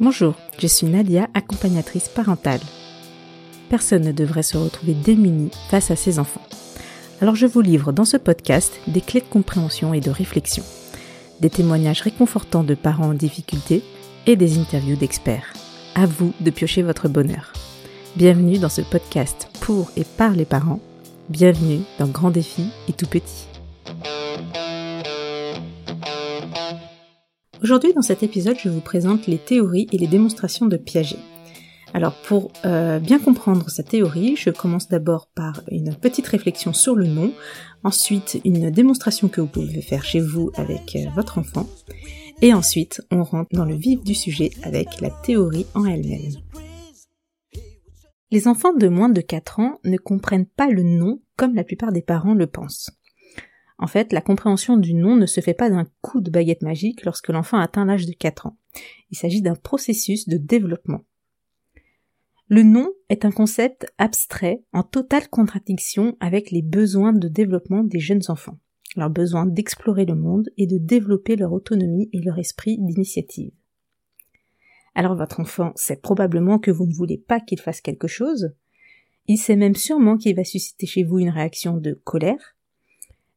Bonjour, je suis Nadia, accompagnatrice parentale. Personne ne devrait se retrouver démuni face à ses enfants. Alors je vous livre dans ce podcast des clés de compréhension et de réflexion, des témoignages réconfortants de parents en difficulté et des interviews d'experts. À vous de piocher votre bonheur. Bienvenue dans ce podcast pour et par les parents. Bienvenue dans Grand Défi et Tout Petit. Aujourd'hui, dans cet épisode, je vous présente les théories et les démonstrations de Piaget. Alors, pour euh, bien comprendre sa théorie, je commence d'abord par une petite réflexion sur le nom, ensuite une démonstration que vous pouvez faire chez vous avec euh, votre enfant, et ensuite on rentre dans le vif du sujet avec la théorie en elle-même. Les enfants de moins de 4 ans ne comprennent pas le nom comme la plupart des parents le pensent. En fait, la compréhension du nom ne se fait pas d'un coup de baguette magique lorsque l'enfant atteint l'âge de 4 ans. Il s'agit d'un processus de développement. Le nom est un concept abstrait en totale contradiction avec les besoins de développement des jeunes enfants, leur besoin d'explorer le monde et de développer leur autonomie et leur esprit d'initiative. Alors votre enfant sait probablement que vous ne voulez pas qu'il fasse quelque chose, il sait même sûrement qu'il va susciter chez vous une réaction de colère,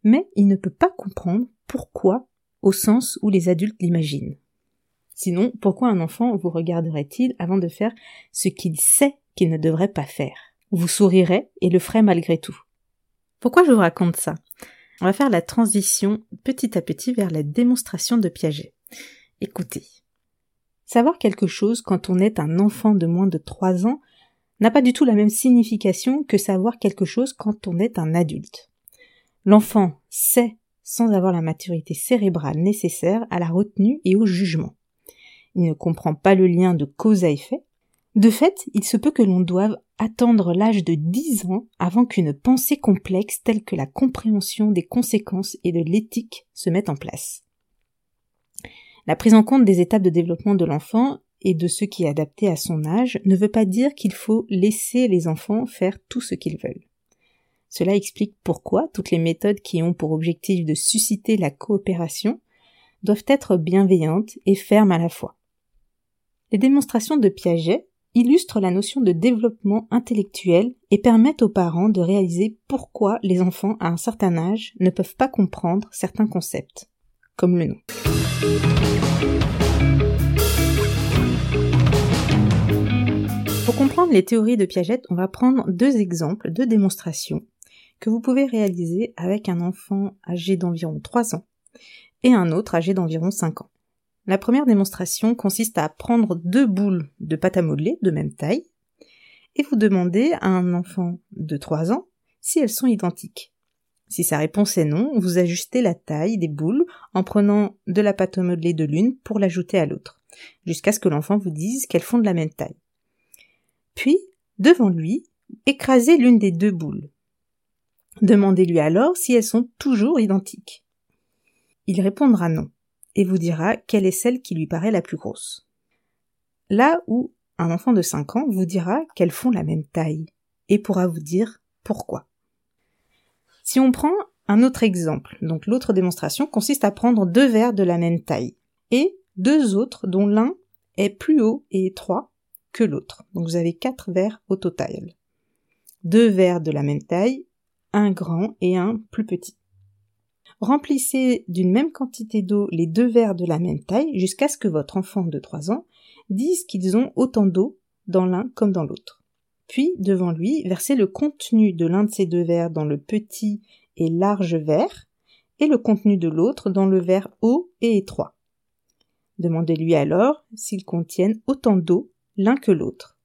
mais il ne peut pas comprendre pourquoi au sens où les adultes l'imaginent. Sinon, pourquoi un enfant vous regarderait-il avant de faire ce qu'il sait qu'il ne devrait pas faire? Vous sourirait et le ferait malgré tout. Pourquoi je vous raconte ça? On va faire la transition petit à petit vers la démonstration de Piaget. Écoutez. Savoir quelque chose quand on est un enfant de moins de 3 ans n'a pas du tout la même signification que savoir quelque chose quand on est un adulte. L'enfant sait sans avoir la maturité cérébrale nécessaire à la retenue et au jugement. Il ne comprend pas le lien de cause à effet. De fait, il se peut que l'on doive attendre l'âge de 10 ans avant qu'une pensée complexe telle que la compréhension des conséquences et de l'éthique se mette en place. La prise en compte des étapes de développement de l'enfant et de ce qui est adapté à son âge ne veut pas dire qu'il faut laisser les enfants faire tout ce qu'ils veulent. Cela explique pourquoi toutes les méthodes qui ont pour objectif de susciter la coopération doivent être bienveillantes et fermes à la fois. Les démonstrations de Piaget illustrent la notion de développement intellectuel et permettent aux parents de réaliser pourquoi les enfants à un certain âge ne peuvent pas comprendre certains concepts, comme le nom. Pour comprendre les théories de Piaget, on va prendre deux exemples de démonstrations que vous pouvez réaliser avec un enfant âgé d'environ 3 ans et un autre âgé d'environ 5 ans. La première démonstration consiste à prendre deux boules de pâte à modeler de même taille et vous demander à un enfant de 3 ans si elles sont identiques. Si sa réponse est non, vous ajustez la taille des boules en prenant de la pâte à modeler de l'une pour l'ajouter à l'autre, jusqu'à ce que l'enfant vous dise qu'elles font de la même taille. Puis, devant lui, écrasez l'une des deux boules. Demandez-lui alors si elles sont toujours identiques. Il répondra non, et vous dira quelle est celle qui lui paraît la plus grosse. Là où un enfant de 5 ans vous dira qu'elles font la même taille, et pourra vous dire pourquoi. Si on prend un autre exemple, donc l'autre démonstration consiste à prendre deux verres de la même taille, et deux autres dont l'un est plus haut et étroit que l'autre. Donc vous avez quatre verres au total. Deux verres de la même taille un grand et un plus petit. Remplissez d'une même quantité d'eau les deux verres de la même taille jusqu'à ce que votre enfant de 3 ans dise qu'ils ont autant d'eau dans l'un comme dans l'autre. Puis, devant lui, versez le contenu de l'un de ces deux verres dans le petit et large verre et le contenu de l'autre dans le verre haut et étroit. Demandez-lui alors s'ils contiennent autant d'eau l'un que l'autre.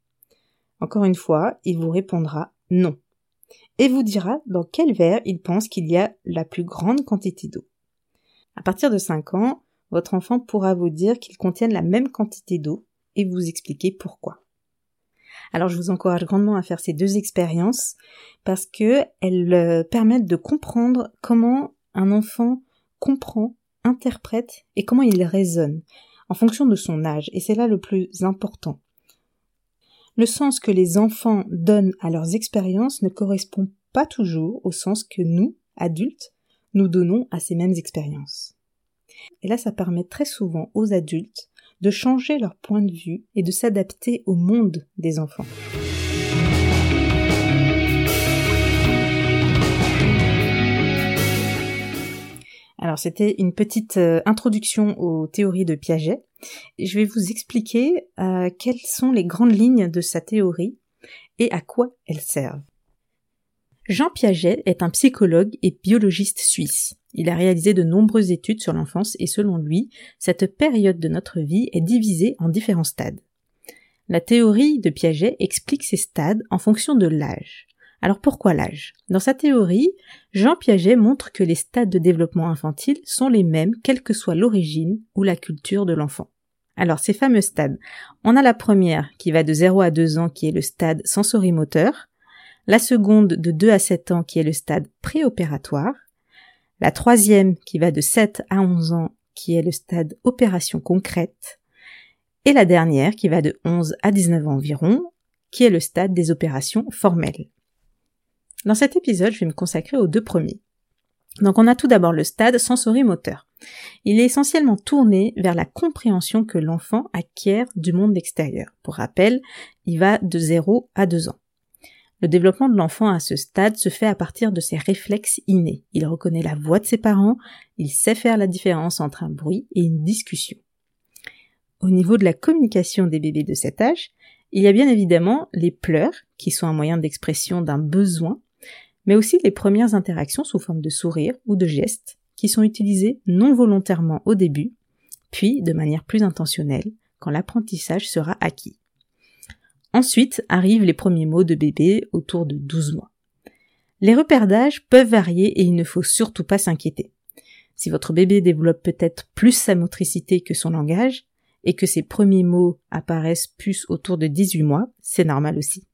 Encore une fois, il vous répondra non et vous dira dans quel verre il pense qu'il y a la plus grande quantité d'eau. À partir de 5 ans, votre enfant pourra vous dire qu'ils contiennent la même quantité d'eau et vous expliquer pourquoi. Alors je vous encourage grandement à faire ces deux expériences parce que elles euh, permettent de comprendre comment un enfant comprend, interprète et comment il raisonne en fonction de son âge et c'est là le plus important. Le sens que les enfants donnent à leurs expériences ne correspond pas toujours au sens que nous, adultes, nous donnons à ces mêmes expériences. Et là, ça permet très souvent aux adultes de changer leur point de vue et de s'adapter au monde des enfants. Alors c'était une petite euh, introduction aux théories de Piaget. Je vais vous expliquer euh, quelles sont les grandes lignes de sa théorie et à quoi elles servent. Jean Piaget est un psychologue et biologiste suisse. Il a réalisé de nombreuses études sur l'enfance et selon lui, cette période de notre vie est divisée en différents stades. La théorie de Piaget explique ces stades en fonction de l'âge. Alors pourquoi l'âge? Dans sa théorie, Jean Piaget montre que les stades de développement infantile sont les mêmes quelle que soit l'origine ou la culture de l'enfant. Alors ces fameux stades, on a la première qui va de 0 à 2 ans qui est le stade sensorimoteur, la seconde de 2 à 7 ans qui est le stade préopératoire, la troisième qui va de 7 à 11 ans qui est le stade opération concrète, et la dernière qui va de 11 à 19 ans environ, qui est le stade des opérations formelles. Dans cet épisode, je vais me consacrer aux deux premiers. Donc on a tout d'abord le stade sensorimoteur. Il est essentiellement tourné vers la compréhension que l'enfant acquiert du monde extérieur. Pour rappel, il va de 0 à 2 ans. Le développement de l'enfant à ce stade se fait à partir de ses réflexes innés. Il reconnaît la voix de ses parents, il sait faire la différence entre un bruit et une discussion. Au niveau de la communication des bébés de cet âge, il y a bien évidemment les pleurs, qui sont un moyen d'expression d'un besoin, mais aussi les premières interactions sous forme de sourire ou de gestes qui sont utilisés non volontairement au début, puis de manière plus intentionnelle quand l'apprentissage sera acquis. Ensuite arrivent les premiers mots de bébé autour de 12 mois. Les repères d'âge peuvent varier et il ne faut surtout pas s'inquiéter. Si votre bébé développe peut-être plus sa motricité que son langage, et que ses premiers mots apparaissent plus autour de 18 mois, c'est normal aussi.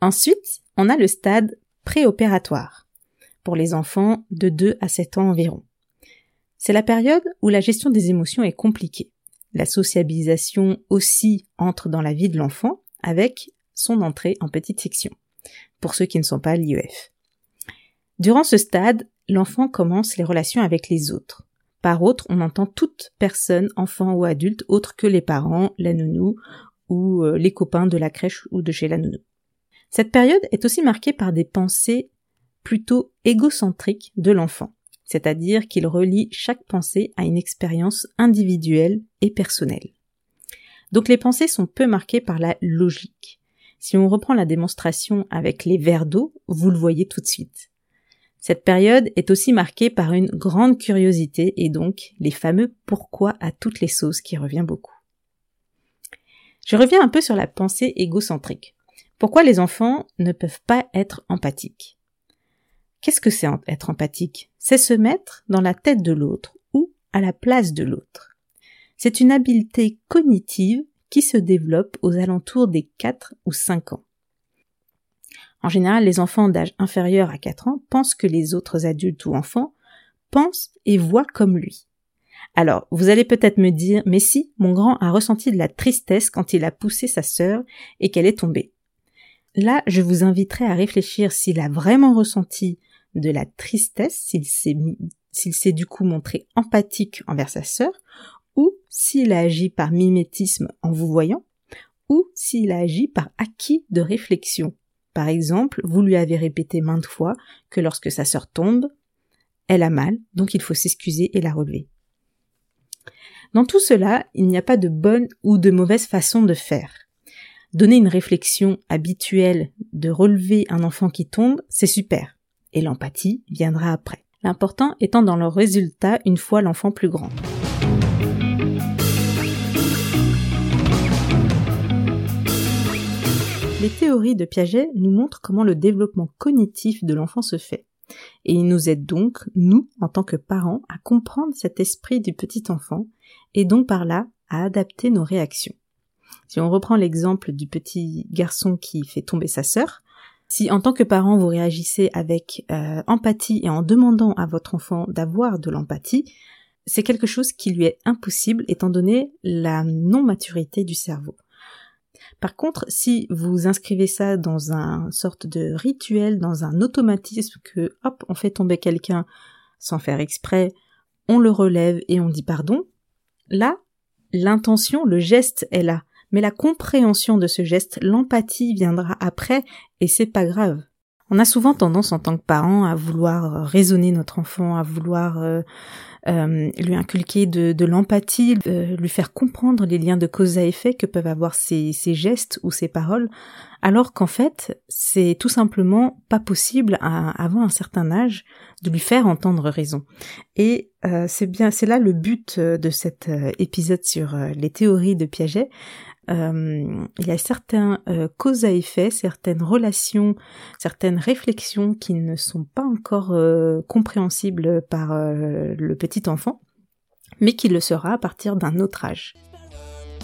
Ensuite, on a le stade préopératoire, pour les enfants de 2 à 7 ans environ. C'est la période où la gestion des émotions est compliquée. La sociabilisation aussi entre dans la vie de l'enfant avec son entrée en petite section, pour ceux qui ne sont pas à l'IEF. Durant ce stade, l'enfant commence les relations avec les autres. Par autre, on entend toute personne, enfant ou adulte, autre que les parents, la nounou ou euh, les copains de la crèche ou de chez la nounou. Cette période est aussi marquée par des pensées plutôt égocentriques de l'enfant, c'est-à-dire qu'il relie chaque pensée à une expérience individuelle et personnelle. Donc les pensées sont peu marquées par la logique. Si on reprend la démonstration avec les verres d'eau, vous le voyez tout de suite. Cette période est aussi marquée par une grande curiosité et donc les fameux pourquoi à toutes les sauces qui revient beaucoup. Je reviens un peu sur la pensée égocentrique. Pourquoi les enfants ne peuvent pas être empathiques? Qu'est-ce que c'est être empathique? C'est se mettre dans la tête de l'autre ou à la place de l'autre. C'est une habileté cognitive qui se développe aux alentours des 4 ou 5 ans. En général, les enfants d'âge inférieur à 4 ans pensent que les autres adultes ou enfants pensent et voient comme lui. Alors, vous allez peut-être me dire, mais si, mon grand a ressenti de la tristesse quand il a poussé sa sœur et qu'elle est tombée. Là, je vous inviterai à réfléchir s'il a vraiment ressenti de la tristesse, s'il s'est s'il s'est du coup montré empathique envers sa sœur, ou s'il a agi par mimétisme en vous voyant, ou s'il a agi par acquis de réflexion. Par exemple, vous lui avez répété maintes fois que lorsque sa sœur tombe, elle a mal, donc il faut s'excuser et la relever. Dans tout cela, il n'y a pas de bonne ou de mauvaise façon de faire. Donner une réflexion habituelle de relever un enfant qui tombe, c'est super. Et l'empathie viendra après. L'important étant dans le résultat une fois l'enfant plus grand. Les théories de Piaget nous montrent comment le développement cognitif de l'enfant se fait. Et il nous aide donc, nous, en tant que parents, à comprendre cet esprit du petit enfant, et donc par là à adapter nos réactions. Si on reprend l'exemple du petit garçon qui fait tomber sa sœur, si en tant que parent vous réagissez avec euh, empathie et en demandant à votre enfant d'avoir de l'empathie, c'est quelque chose qui lui est impossible étant donné la non-maturité du cerveau. Par contre, si vous inscrivez ça dans un sorte de rituel, dans un automatisme que hop, on fait tomber quelqu'un sans faire exprès, on le relève et on dit pardon, là, l'intention, le geste est là. Mais la compréhension de ce geste, l'empathie viendra après et c'est pas grave. On a souvent tendance en tant que parent à vouloir raisonner notre enfant, à vouloir euh, euh, lui inculquer de, l'empathie, euh, lui faire comprendre les liens de cause à effet que peuvent avoir ses, gestes ou ses paroles, alors qu'en fait, c'est tout simplement pas possible à, avant un certain âge de lui faire entendre raison. Et euh, c'est bien, c'est là le but de cet épisode sur les théories de Piaget, euh, il y a certains euh, causes à effet, certaines relations, certaines réflexions qui ne sont pas encore euh, compréhensibles par le petit enfant, mais qui le sera à partir d'un autre âge.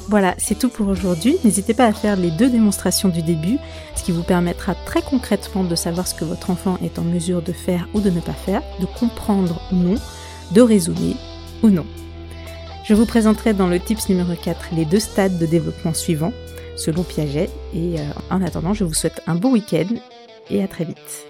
Voilà, c'est tout pour aujourd'hui. N'hésitez pas à faire les deux démonstrations du début, ce qui vous permettra très concrètement de savoir ce que votre enfant est en mesure de faire ou de ne pas faire, de comprendre ou non, de raisonner ou non. Je vous présenterai dans le tips numéro 4 les deux stades de développement suivants, selon Piaget, et euh, en attendant, je vous souhaite un bon week-end et à très vite.